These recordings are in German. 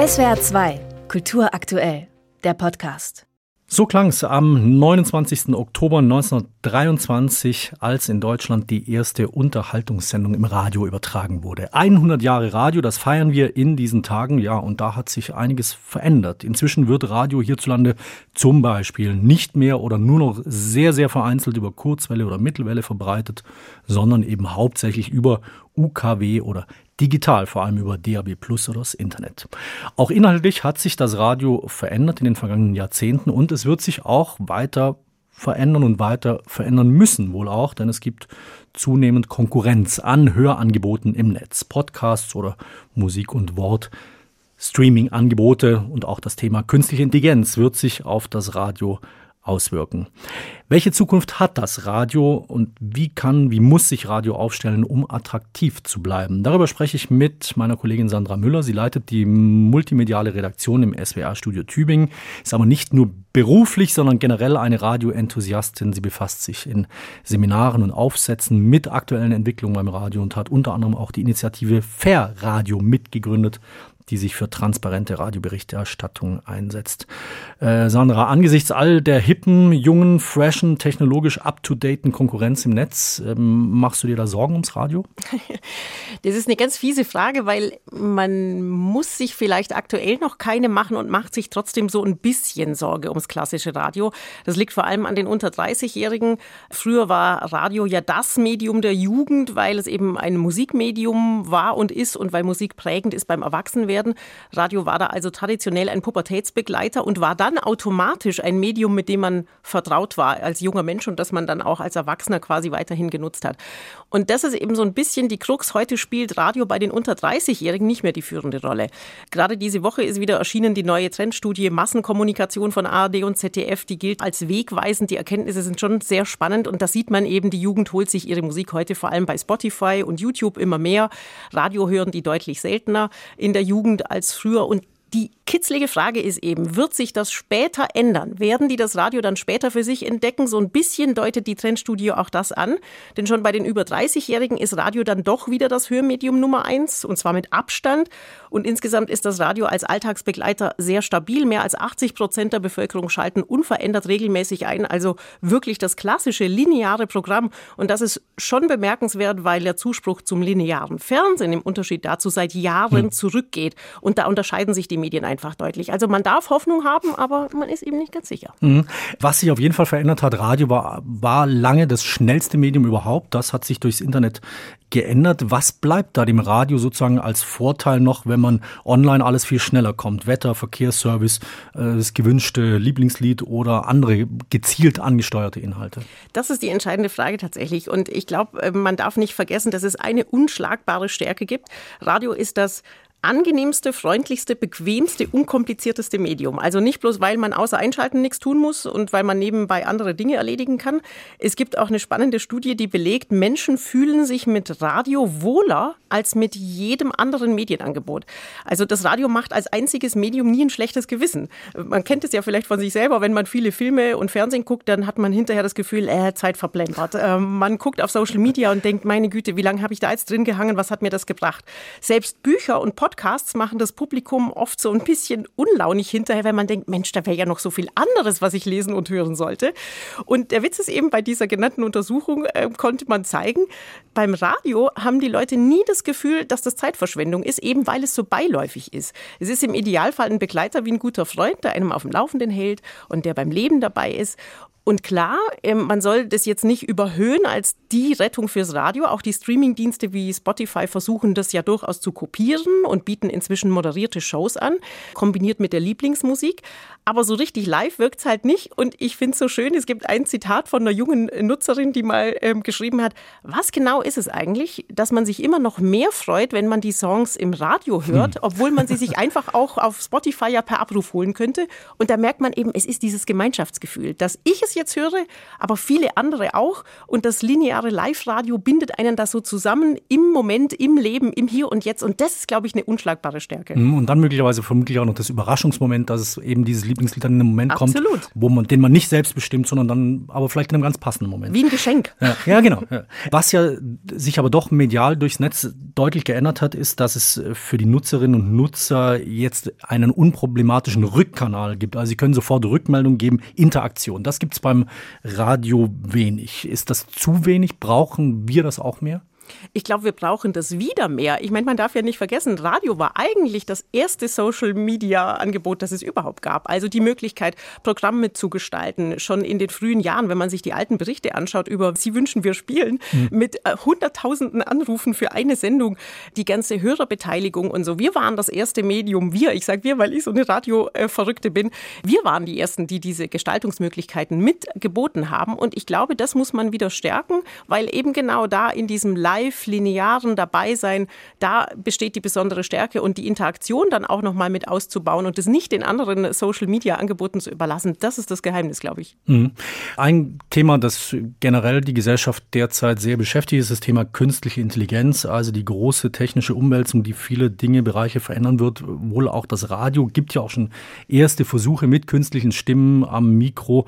SWR 2, Kultur aktuell, der Podcast. So klang es am 29. Oktober 1923, als in Deutschland die erste Unterhaltungssendung im Radio übertragen wurde. 100 Jahre Radio, das feiern wir in diesen Tagen, ja, und da hat sich einiges verändert. Inzwischen wird Radio hierzulande zum Beispiel nicht mehr oder nur noch sehr, sehr vereinzelt über Kurzwelle oder Mittelwelle verbreitet, sondern eben hauptsächlich über UKW oder digital, vor allem über DAB Plus oder das Internet. Auch inhaltlich hat sich das Radio verändert in den vergangenen Jahrzehnten und es wird sich auch weiter verändern und weiter verändern müssen wohl auch, denn es gibt zunehmend Konkurrenz an Hörangeboten im Netz, Podcasts oder Musik und Wort. Streaming-Angebote und auch das Thema künstliche Intelligenz wird sich auf das Radio auswirken. Welche Zukunft hat das Radio und wie kann, wie muss sich Radio aufstellen, um attraktiv zu bleiben? Darüber spreche ich mit meiner Kollegin Sandra Müller. Sie leitet die multimediale Redaktion im SWR-Studio Tübingen, ist aber nicht nur beruflich, sondern generell eine Radioenthusiastin. Sie befasst sich in Seminaren und Aufsätzen mit aktuellen Entwicklungen beim Radio und hat unter anderem auch die Initiative Fair Radio mitgegründet die sich für transparente Radioberichterstattung einsetzt. Äh, Sandra, angesichts all der hippen, jungen, freshen, technologisch up-to-daten Konkurrenz im Netz, ähm, machst du dir da Sorgen ums Radio? Das ist eine ganz fiese Frage, weil man muss sich vielleicht aktuell noch keine machen und macht sich trotzdem so ein bisschen Sorge ums klassische Radio. Das liegt vor allem an den unter 30-Jährigen. Früher war Radio ja das Medium der Jugend, weil es eben ein Musikmedium war und ist und weil Musik prägend ist beim Erwachsenwerden werden. Radio war da also traditionell ein Pubertätsbegleiter und war dann automatisch ein Medium, mit dem man vertraut war als junger Mensch und das man dann auch als Erwachsener quasi weiterhin genutzt hat. Und das ist eben so ein bisschen die Krux. Heute spielt Radio bei den unter 30-Jährigen nicht mehr die führende Rolle. Gerade diese Woche ist wieder erschienen die neue Trendstudie Massenkommunikation von ARD und ZDF. Die gilt als wegweisend. Die Erkenntnisse sind schon sehr spannend und da sieht man eben, die Jugend holt sich ihre Musik heute vor allem bei Spotify und YouTube immer mehr. Radio hören die deutlich seltener in der Jugend. Jugend als früher. Und die kitzlige Frage ist eben, wird sich das später ändern? Werden die das Radio dann später für sich entdecken? So ein bisschen deutet die Trendstudie auch das an. Denn schon bei den über 30-Jährigen ist Radio dann doch wieder das Hörmedium Nummer eins, und zwar mit Abstand. Und insgesamt ist das Radio als Alltagsbegleiter sehr stabil. Mehr als 80 Prozent der Bevölkerung schalten unverändert regelmäßig ein. Also wirklich das klassische lineare Programm. Und das ist schon bemerkenswert, weil der Zuspruch zum linearen Fernsehen im Unterschied dazu seit Jahren hm. zurückgeht. Und da unterscheiden sich die Medien einfach deutlich. Also man darf Hoffnung haben, aber man ist eben nicht ganz sicher. Mhm. Was sich auf jeden Fall verändert hat, Radio war, war lange das schnellste Medium überhaupt. Das hat sich durchs Internet geändert. Was bleibt da dem Radio sozusagen als Vorteil noch, wenn man online alles viel schneller kommt? Wetter, Verkehrsservice, äh, das gewünschte Lieblingslied oder andere gezielt angesteuerte Inhalte? Das ist die entscheidende Frage tatsächlich. Und ich glaube, äh, man darf nicht vergessen, dass es eine unschlagbare Stärke gibt. Radio ist das angenehmste, freundlichste, bequemste, unkomplizierteste Medium. Also nicht bloß, weil man außer Einschalten nichts tun muss und weil man nebenbei andere Dinge erledigen kann. Es gibt auch eine spannende Studie, die belegt, Menschen fühlen sich mit Radio wohler als mit jedem anderen Medienangebot. Also das Radio macht als einziges Medium nie ein schlechtes Gewissen. Man kennt es ja vielleicht von sich selber, wenn man viele Filme und Fernsehen guckt, dann hat man hinterher das Gefühl, äh, Zeit verplempert. Äh, man guckt auf Social Media und denkt, meine Güte, wie lange habe ich da jetzt drin gehangen, was hat mir das gebracht? Selbst Bücher und Podcasts Podcasts machen das Publikum oft so ein bisschen unlaunig hinterher, wenn man denkt, Mensch, da wäre ja noch so viel anderes, was ich lesen und hören sollte. Und der Witz ist eben, bei dieser genannten Untersuchung äh, konnte man zeigen, beim Radio haben die Leute nie das Gefühl, dass das Zeitverschwendung ist, eben weil es so beiläufig ist. Es ist im Idealfall ein Begleiter wie ein guter Freund, der einem auf dem Laufenden hält und der beim Leben dabei ist. Und klar, ähm, man soll das jetzt nicht überhöhen als die Rettung fürs Radio. Auch die Streamingdienste wie Spotify versuchen das ja durchaus zu kopieren und bieten inzwischen moderierte Shows an, kombiniert mit der Lieblingsmusik. Aber so richtig live wirkt es halt nicht. Und ich finde es so schön, es gibt ein Zitat von einer jungen Nutzerin, die mal ähm, geschrieben hat, was genau ist es eigentlich, dass man sich immer noch mehr freut, wenn man die Songs im Radio hört, hm. obwohl man sie sich einfach auch auf Spotify ja per Abruf holen könnte. Und da merkt man eben, es ist dieses Gemeinschaftsgefühl, dass ich es jetzt höre, aber viele andere auch. Und das lineare Live-Radio bindet einen da so zusammen im Moment, im Leben, im Hier und Jetzt. Und das ist, glaube ich, eine unschlagbare Stärke. Mhm, und dann möglicherweise vermutlich auch noch das Überraschungsmoment, dass es eben dieses Lieblingslied dann in einem Moment Absolut. kommt, wo man, den man nicht selbst bestimmt, sondern dann aber vielleicht in einem ganz passenden Moment. Wie ein Geschenk. Ja, ja genau. Ja. Was ja sich aber doch medial durchs Netz deutlich geändert hat, ist, dass es für die Nutzerinnen und Nutzer jetzt einen unproblematischen Rückkanal gibt. Also sie können sofort Rückmeldung geben, Interaktion. Das gibt es beim Radio wenig. Ist das zu wenig? Brauchen wir das auch mehr? Ich glaube, wir brauchen das wieder mehr. Ich meine, man darf ja nicht vergessen, Radio war eigentlich das erste Social-Media-Angebot, das es überhaupt gab. Also die Möglichkeit, Programm mitzugestalten, schon in den frühen Jahren, wenn man sich die alten Berichte anschaut über Sie wünschen, wir spielen, mhm. mit äh, hunderttausenden Anrufen für eine Sendung, die ganze Hörerbeteiligung und so. Wir waren das erste Medium, wir, ich sage wir, weil ich so eine Radio-Verrückte bin, wir waren die Ersten, die diese Gestaltungsmöglichkeiten mitgeboten haben. Und ich glaube, das muss man wieder stärken, weil eben genau da in diesem Live live, linearen Dabeisein, da besteht die besondere Stärke und die Interaktion dann auch nochmal mit auszubauen und es nicht den anderen Social-Media-Angeboten zu überlassen, das ist das Geheimnis, glaube ich. Mhm. Ein Thema, das generell die Gesellschaft derzeit sehr beschäftigt, ist das Thema künstliche Intelligenz, also die große technische Umwälzung, die viele Dinge, Bereiche verändern wird. Wohl auch das Radio gibt ja auch schon erste Versuche mit künstlichen Stimmen am Mikro.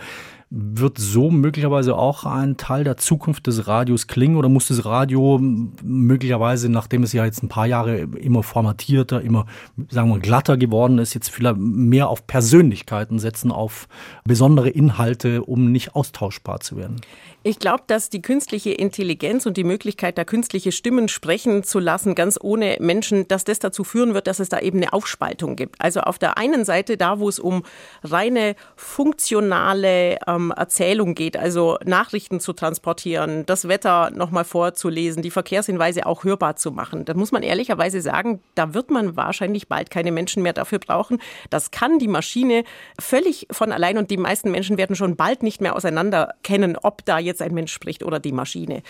Wird so möglicherweise auch ein Teil der Zukunft des Radios klingen oder muss das Radio möglicherweise, nachdem es ja jetzt ein paar Jahre immer formatierter, immer, sagen wir, glatter geworden ist, jetzt vielleicht mehr auf Persönlichkeiten setzen, auf besondere Inhalte, um nicht austauschbar zu werden? Ich glaube, dass die künstliche Intelligenz und die Möglichkeit, da künstliche Stimmen sprechen zu lassen, ganz ohne Menschen, dass das dazu führen wird, dass es da eben eine Aufspaltung gibt. Also auf der einen Seite da, wo es um reine funktionale ähm, Erzählung geht, also Nachrichten zu transportieren, das Wetter nochmal vorzulesen, die Verkehrshinweise auch hörbar zu machen. Da muss man ehrlicherweise sagen, da wird man wahrscheinlich bald keine Menschen mehr dafür brauchen. Das kann die Maschine völlig von allein und die meisten Menschen werden schon bald nicht mehr auseinander kennen, ob da jetzt jetzt ein Mensch spricht oder die Maschine.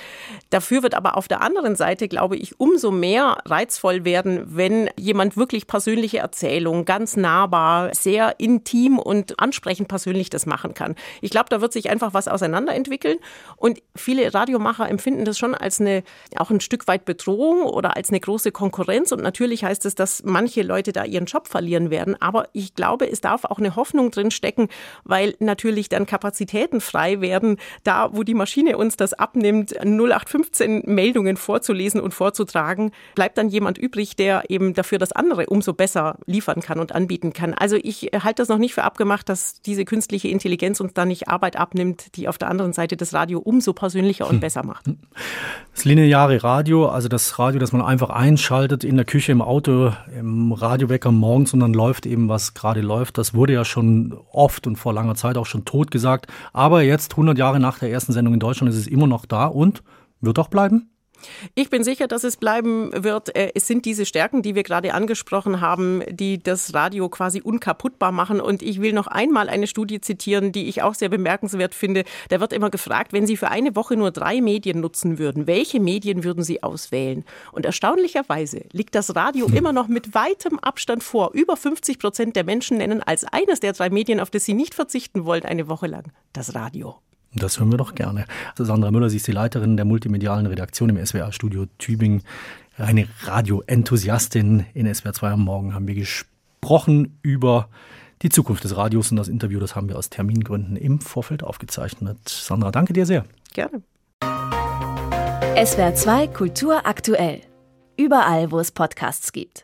Dafür wird aber auf der anderen Seite, glaube ich, umso mehr reizvoll werden, wenn jemand wirklich persönliche Erzählungen, ganz nahbar, sehr intim und ansprechend persönlich das machen kann. Ich glaube, da wird sich einfach was auseinanderentwickeln. Und viele Radiomacher empfinden das schon als eine, auch ein Stück weit Bedrohung oder als eine große Konkurrenz. Und natürlich heißt es, dass manche Leute da ihren Job verlieren werden, aber ich glaube, es darf auch eine Hoffnung drin stecken, weil natürlich dann Kapazitäten frei werden, da wo die die Maschine uns das abnimmt, 0815 Meldungen vorzulesen und vorzutragen, bleibt dann jemand übrig, der eben dafür das andere umso besser liefern kann und anbieten kann. Also ich halte das noch nicht für abgemacht, dass diese künstliche Intelligenz uns da nicht Arbeit abnimmt, die auf der anderen Seite das Radio umso persönlicher und hm. besser macht. Das lineare Radio, also das Radio, das man einfach einschaltet in der Küche, im Auto, im Radiowecker morgens und dann läuft eben, was gerade läuft, das wurde ja schon oft und vor langer Zeit auch schon tot gesagt. Aber jetzt, 100 Jahre nach der ersten Sendung in Deutschland ist es immer noch da und wird auch bleiben? Ich bin sicher, dass es bleiben wird. Äh, es sind diese Stärken, die wir gerade angesprochen haben, die das Radio quasi unkaputtbar machen. Und ich will noch einmal eine Studie zitieren, die ich auch sehr bemerkenswert finde. Da wird immer gefragt, wenn Sie für eine Woche nur drei Medien nutzen würden, welche Medien würden Sie auswählen? Und erstaunlicherweise liegt das Radio hm. immer noch mit weitem Abstand vor. Über 50 Prozent der Menschen nennen als eines der drei Medien, auf das sie nicht verzichten wollen, eine Woche lang das Radio. Das hören wir doch gerne. Sandra Müller, sie ist die Leiterin der multimedialen Redaktion im SWR-Studio Tübingen. Eine Radio-Enthusiastin in SWR 2 am Morgen haben wir gesprochen über die Zukunft des Radios und das Interview, das haben wir aus Termingründen im Vorfeld aufgezeichnet. Sandra, danke dir sehr. Gerne. SWR 2 Kultur aktuell. Überall, wo es Podcasts gibt.